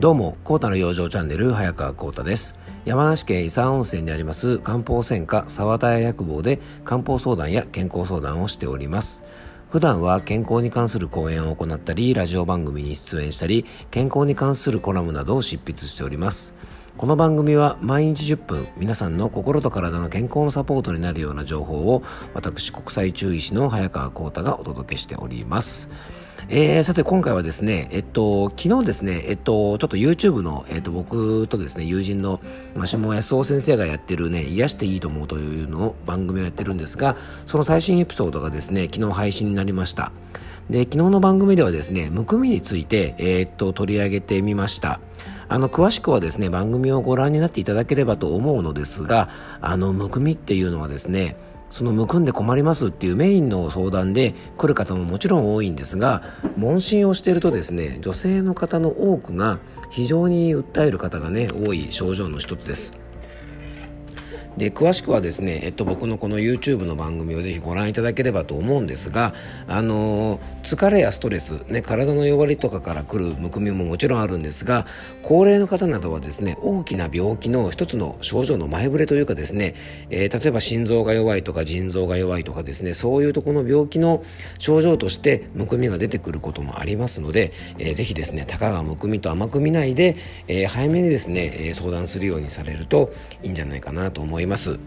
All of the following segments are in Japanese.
どうも、コータの養生チャンネル、早川コータです。山梨県伊佐温泉にあります漢方専科沢田屋薬房で漢方相談や健康相談をしております。普段は健康に関する講演を行ったり、ラジオ番組に出演したり、健康に関するコラムなどを執筆しております。この番組は毎日10分皆さんの心と体の健康のサポートになるような情報を私国際中医師の早川浩太がお届けしております。えー、さて今回はですね、えっと、昨日ですね、えっと、ちょっと YouTube の、えっと、僕とですね、友人の、ま下康夫先生がやってるね、癒していいと思うというのを番組をやってるんですが、その最新エピソードがですね、昨日配信になりました。で、昨日の番組ではですね、むくみについて、えー、っと、取り上げてみました。あの、詳しくはですね、番組をご覧になっていただければと思うのですが、あの、むくみっていうのはですね、そのむくんで困りますっていうメインの相談で来る方ももちろん多いんですが問診をしているとですね女性の方の多くが非常に訴える方がね多い症状の一つです。で詳しくはですね、えっと、僕のこの YouTube の番組をぜひご覧いただければと思うんですが、あの疲れやストレス、ね、体の弱りとかから来るむくみももちろんあるんですが高齢の方などはですね大きな病気の一つの症状の前触れというかですね、えー、例えば心臓が弱いとか腎臓が弱いとかですねそういうとこの病気の症状としてむくみが出てくることもありますので、えー、ぜひですねたかがむくみと甘く見ないで、えー、早めにですね、相談するようにされるといいんじゃないかなと思います。います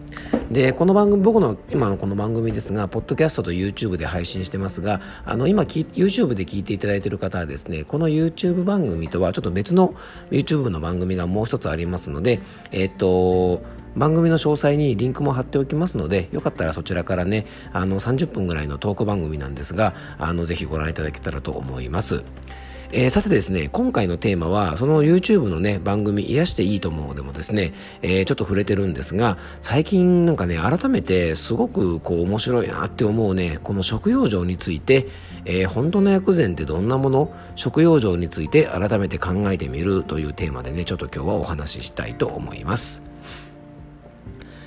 でこの番組僕の今のこの番組ですがポッドキャストと YouTube で配信してますがあの今 YouTube で聞いていただいている方はですねこの YouTube 番組とはちょっと別の YouTube の番組がもう一つありますのでえっと番組の詳細にリンクも貼っておきますのでよかったらそちらからねあの30分ぐらいのトーク番組なんですがあのぜひご覧いただけたらと思います。えー、さてですね、今回のテーマは、その YouTube のね、番組、癒していいと思うでもですね、えー、ちょっと触れてるんですが、最近なんかね、改めてすごくこう面白いなって思うね、この食用状について、えー、本当の薬膳ってどんなもの？食用状について改めて考えてみるというテーマでね、ちょっと今日はお話ししたいと思います。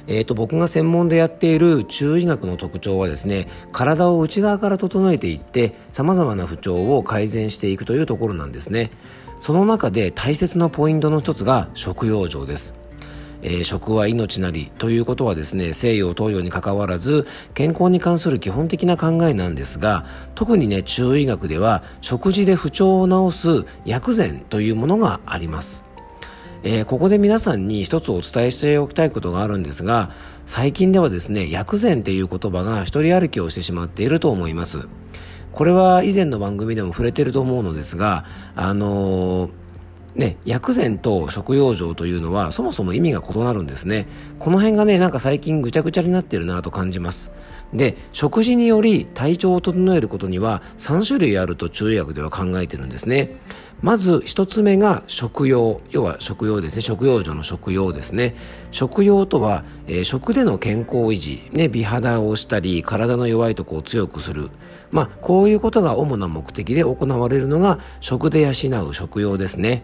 えーと、僕が専門でやっている中医学の特徴はですね体を内側から整えていってさまざまな不調を改善していくというところなんですね。その中で大切なポイントの一つが食用状です。えー、食は命なりということはですね西洋東洋にかかわらず健康に関する基本的な考えなんですが特にね中医学では食事で不調を治す薬膳というものがあります。えー、ここで皆さんに一つお伝えしておきたいことがあるんですが最近ではですね薬膳っていう言葉が一人歩きをしてしまっていると思いますこれは以前の番組でも触れてると思うのですがあのーね、薬膳と食用状というのはそもそも意味が異なるんですね。この辺がね、なんか最近ぐちゃぐちゃになってるなと感じます。で、食事により体調を整えることには3種類あると中医学では考えてるんですね。まず一つ目が食用要は食用ですね。食用所の食用ですね。食用とは、えー、食での健康維持、ね、美肌をしたり体の弱いところを強くする。まあこういうことが主な目的で行われるのが食で養う食用ですね。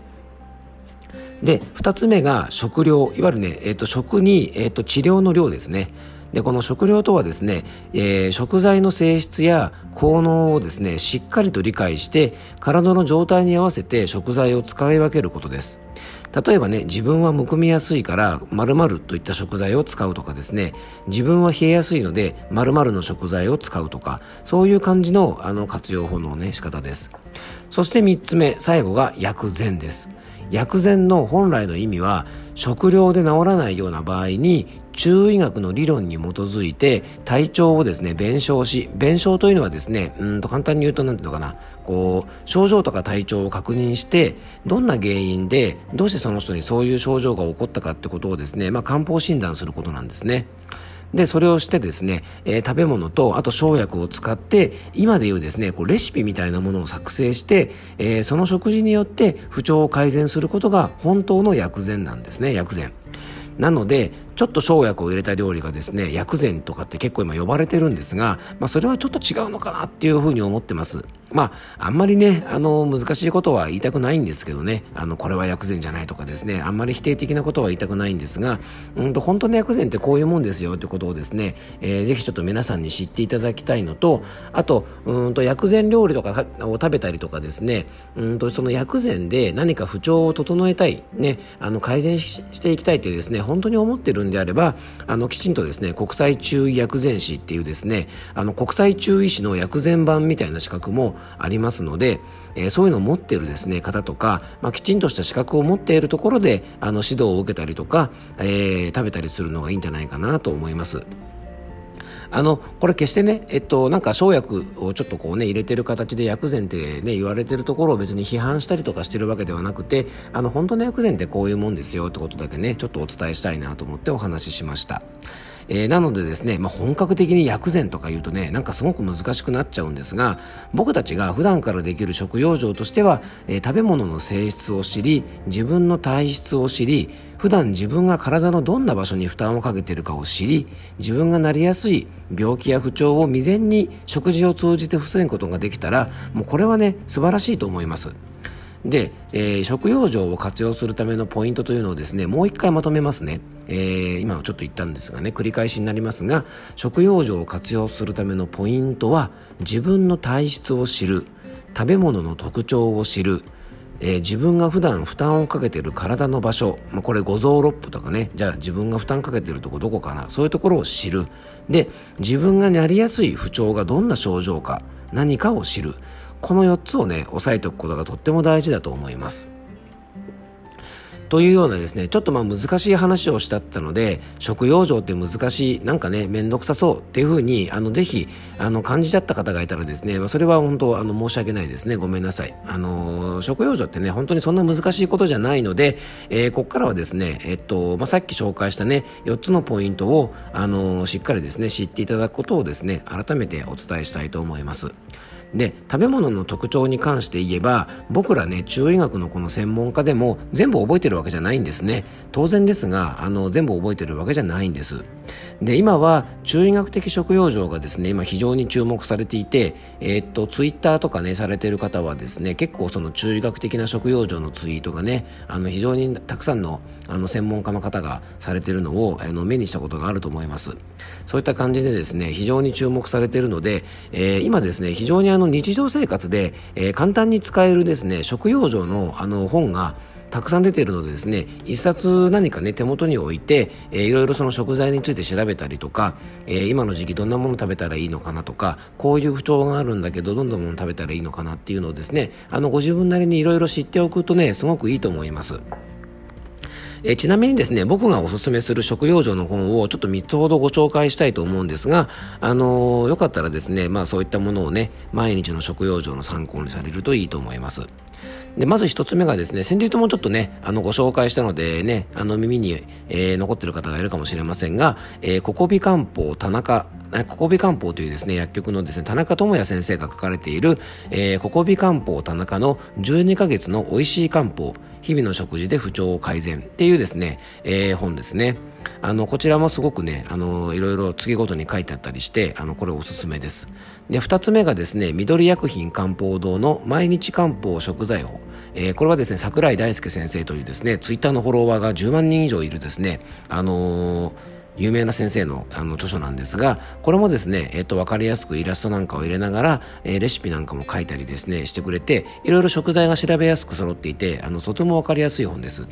で二つ目が食料いわゆるね、えーと、食に、えーと治療の量ですね。でこの食料とはですね、えー、食材の性質や効能をですねしっかりと理解して体の状態に合わせて食材を使い分けることです。例えばね自分はむくみやすいから〇〇といった食材を使うとかですね自分は冷えやすいので〇〇の食材を使うとかそういう感じのあの活用法のね仕方です。そして3つ目最後が薬膳です。薬膳の本来の意味は食料で治らないような場合に中医学の理論に基づいて体調をですね弁証し弁証というのはですねうんと簡単に言うと何ていうのかなこう症状とか体調を確認してどんな原因でどうしてその人にそういう症状が起こったかってことをですね、まあ、漢方診断することなんですね。で、それをしてですね、えー、食べ物と、あと生薬を使って、今でいうですね、こうレシピみたいなものを作成して、えー、その食事によって不調を改善することが本当の薬膳なんですね、薬膳。なのでちょっと生薬を入れた料理がですね薬膳とかって結構今呼ばれてるんですが、まあ、それはちょっと違うのかなっていうふうに思ってます。まああんまりねあの難しいことは言いたくないんですけどね。あのこれは薬膳じゃないとかですね。あんまり否定的なことは言いたくないんですがうんと本当の薬膳ってこういうもんですよってことをですね、えー、ぜひちょっと皆さんに知っていただきたいのとあとうんと薬膳料理とかを食べたりとかですねうんとその薬膳で何か不調を整えたいねあの改善していきたいってですね本当に思ってるんであればあのきちんとですね国際注意薬膳師っていうですねあの国際中医師の薬膳版みたいな資格もありますので、えー、そういうのを持っているですね方とか、まあ、きちんとした資格を持っているところであの指導を受けたりとか、えー、食べたりするのがいいんじゃないかなと思います。あのこれ決してね、えっと、なんか生薬をちょっとこうね入れてる形で薬膳ってね言われてるところを別に批判したりとかしてるわけではなくてあの本当の薬膳ってこういうもんですよってことだけねちょっとお伝えしたいなと思ってお話ししました。えー、なのでですね、まあ、本格的に薬膳とか言うとねなんかすごく難しくなっちゃうんですが僕たちが普段からできる食養生としては、えー、食べ物の性質を知り自分の体質を知り普段自分が体のどんな場所に負担をかけているかを知り自分がなりやすい病気や不調を未然に食事を通じて防ぐことができたらもうこれはね素晴らしいと思います。で、えー、食用場を活用するためのポイントというのをですねもう一回まとめますね、えー、今ちょっと言ったんですがね繰り返しになりますが食用場を活用するためのポイントは自分の体質を知る食べ物の特徴を知るえー、自分が普段負担をかけている体の場所、まあ、これ五臓六腑とかねじゃあ自分が負担かけているとこどこかなそういうところを知る。で自分がなりやすい不調がどんな症状か何かを知る。この4つをね押さえておくことがとっても大事だと思います。というようなですねちょっとまあ難しい話をしたったので食用場って難しいなんかね面倒くさそうっていうふうにあのぜひあの感じちゃった方がいたらですね、まあ、それは本当あの申し訳ないですね。ごめんなさい。あの食用場ってね本当にそんな難しいことじゃないので、えー、ここからはですねえっと、まあ、さっき紹介したね4つのポイントをあのしっかりですね知っていただくことをですね改めてお伝えしたいと思います。で食べ物の特徴に関して言えば僕らね中医学のこの専門家でも全部覚えてるわけじゃないんですね。当然ですがあの全部覚えてるわけじゃないんです。で今は中医学的食用場がですね今非常に注目されていてえー、っとツイッターとかねされてる方はですね結構その中医学的な食用場のツイートがねあの非常にたくさんのあの専門家の方がされてるのをあの目にしたことがあると思います。そういった感じでですね非常に注目されているので、えー、今ですね非常にあの日常生活で、えー、簡単に使えるですね食用場のあの本がたくさん出ているのでですね一冊何かね手元に置いて、えー、いろいろその食材について調べたりとか、えー、今の時期どんなもの食べたらいいのかなとかこういう不調があるんだけどどんなもの食べたらいいのかなっていうのをですねあのご自分なりにいろいろ知っておくとねすごくいいと思います。えちなみにですね、僕がおすすめする食用場の本をちょっと3つほどご紹介したいと思うんですが、あのー、よかったらですね、まあそういったものをね、毎日の食用場の参考にされるといいと思います。で、まず一つ目がですね、先日もちょっとね、あの、ご紹介したのでね、あの、耳に、えー、残ってる方がいるかもしれませんが、えー、ココビ漢方田中、ココビ漢方というですね、薬局のですね、田中智也先生が書かれている、えー、ココビ漢方田中の12ヶ月の美味しい漢方、日々の食事で不調を改善っていうですね、えー、本ですね。あの、こちらもすごくね、あの、いろいろ次ごとに書いてあったりして、あの、これおすすめです。で、二つ目がですね、緑薬品漢方堂の毎日漢方食材法。えー、これはですね、桜井大輔先生というですね、ツイッターのフォロワーが10万人以上いるですね、あのー有名な先生のあの著書なんですが、これもですね、えっと、わかりやすくイラストなんかを入れながら、えー、レシピなんかも書いたりですね、してくれて、いろいろ食材が調べやすく揃っていて、あの、とてもわかりやすい本です。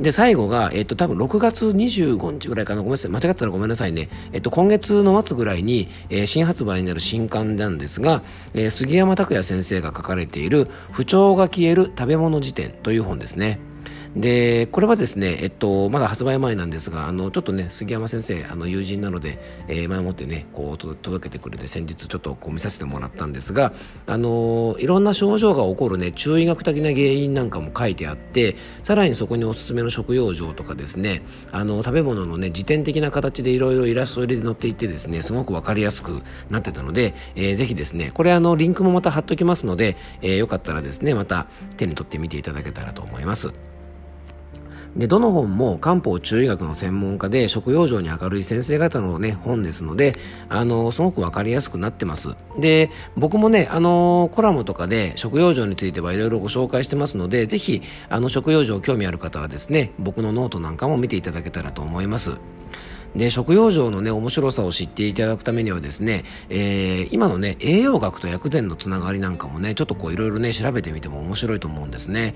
で、最後が、えっと、多分6月25日ぐらいかな。ごめんなさい。間違ってたらごめんなさいね。えっと、今月の末ぐらいに、えー、新発売になる新刊なんですが、えー、杉山拓也先生が書かれている、不調が消える食べ物辞典という本ですね。で、これはですね、えっと、まだ発売前なんですが、あの、ちょっとね、杉山先生、あの、友人なので、えー、前もってね、こう、届けてくれて、先日ちょっとこう見させてもらったんですが、あの、いろんな症状が起こるね、中医学的な原因なんかも書いてあって、さらにそこにおすすめの食用状とかですね、あの、食べ物のね、辞典的な形でいろいろイラスト入れて載っていてですね、すごくわかりやすくなってたので、えー、ぜひですね、これあの、リンクもまた貼っときますので、えー、よかったらですね、また手に取ってみていただけたらと思います。で、どの本も漢方中医学の専門家で食用上に明るい先生方のね、本ですので、あの、すごくわかりやすくなってます。で、僕もね、あの、コラムとかで食用上についてはいろいろご紹介してますので、ぜひ、あの、食養生興味ある方はですね、僕のノートなんかも見ていただけたらと思います。で食養生のね面白さを知っていただくためにはですね、えー、今のね栄養学と薬膳のつながりなんかもねちょっとこういろいろね調べてみても面白いと思うんですね。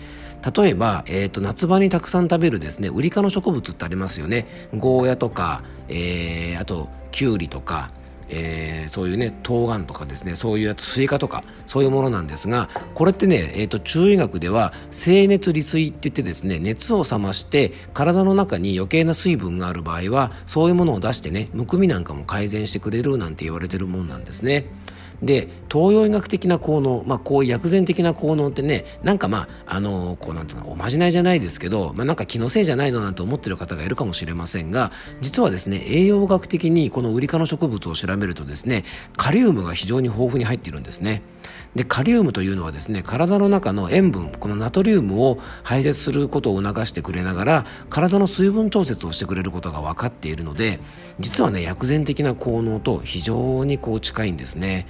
例えば、えーと、夏場にたくさん食べるですねウリ科の植物ってありますよね。ゴーヤとか、えー、あとキュウリとか。えー、そういうね冬瓜とかですねそういうやつスイカとかそういうものなんですがこれってね、えーと、中医学では静熱利水って言ってですね熱を冷まして体の中に余計な水分がある場合はそういうものを出してねむくみなんかも改善してくれるなんて言われてるもんなんですね。で東洋医学的な効能、まあ、こういう薬膳的な効能ってねなんかまああのこうなんていうのおまじないじゃないですけど、まあ、なんか気のせいじゃないのなんて思ってる方がいるかもしれませんが実はですね栄養学的にこのウリ科の植物を調べるとですねカリウムが非常に豊富に入っているんですね。でカリウムというのはですね体の中の塩分このナトリウムを排泄することを促してくれながら体の水分調節をしてくれることが分かっているので実はね薬膳的な効能と非常にこう近いんですね。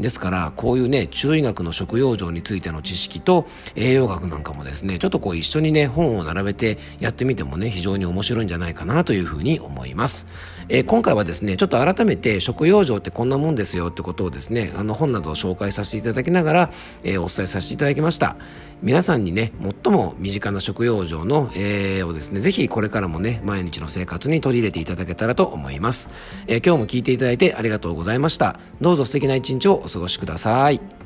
ですからこういうね中医学の食用上についての知識と栄養学なんかもですねちょっとこう一緒にね本を並べてやってみてもね非常に面白いんじゃないかなというふうに思います、えー、今回はですねちょっと改めて食用上ってこんなもんですよってことをですねあの本などを紹介させていただきながら、えー、お伝えさせていただきました。皆さんにね最も身近な食用上の、えー、をですねぜひこれからもね毎日の生活に取り入れていただけたらと思います、え今日も聞いていただいてありがとうございました。どうぞ素敵な一日をお過ごしください。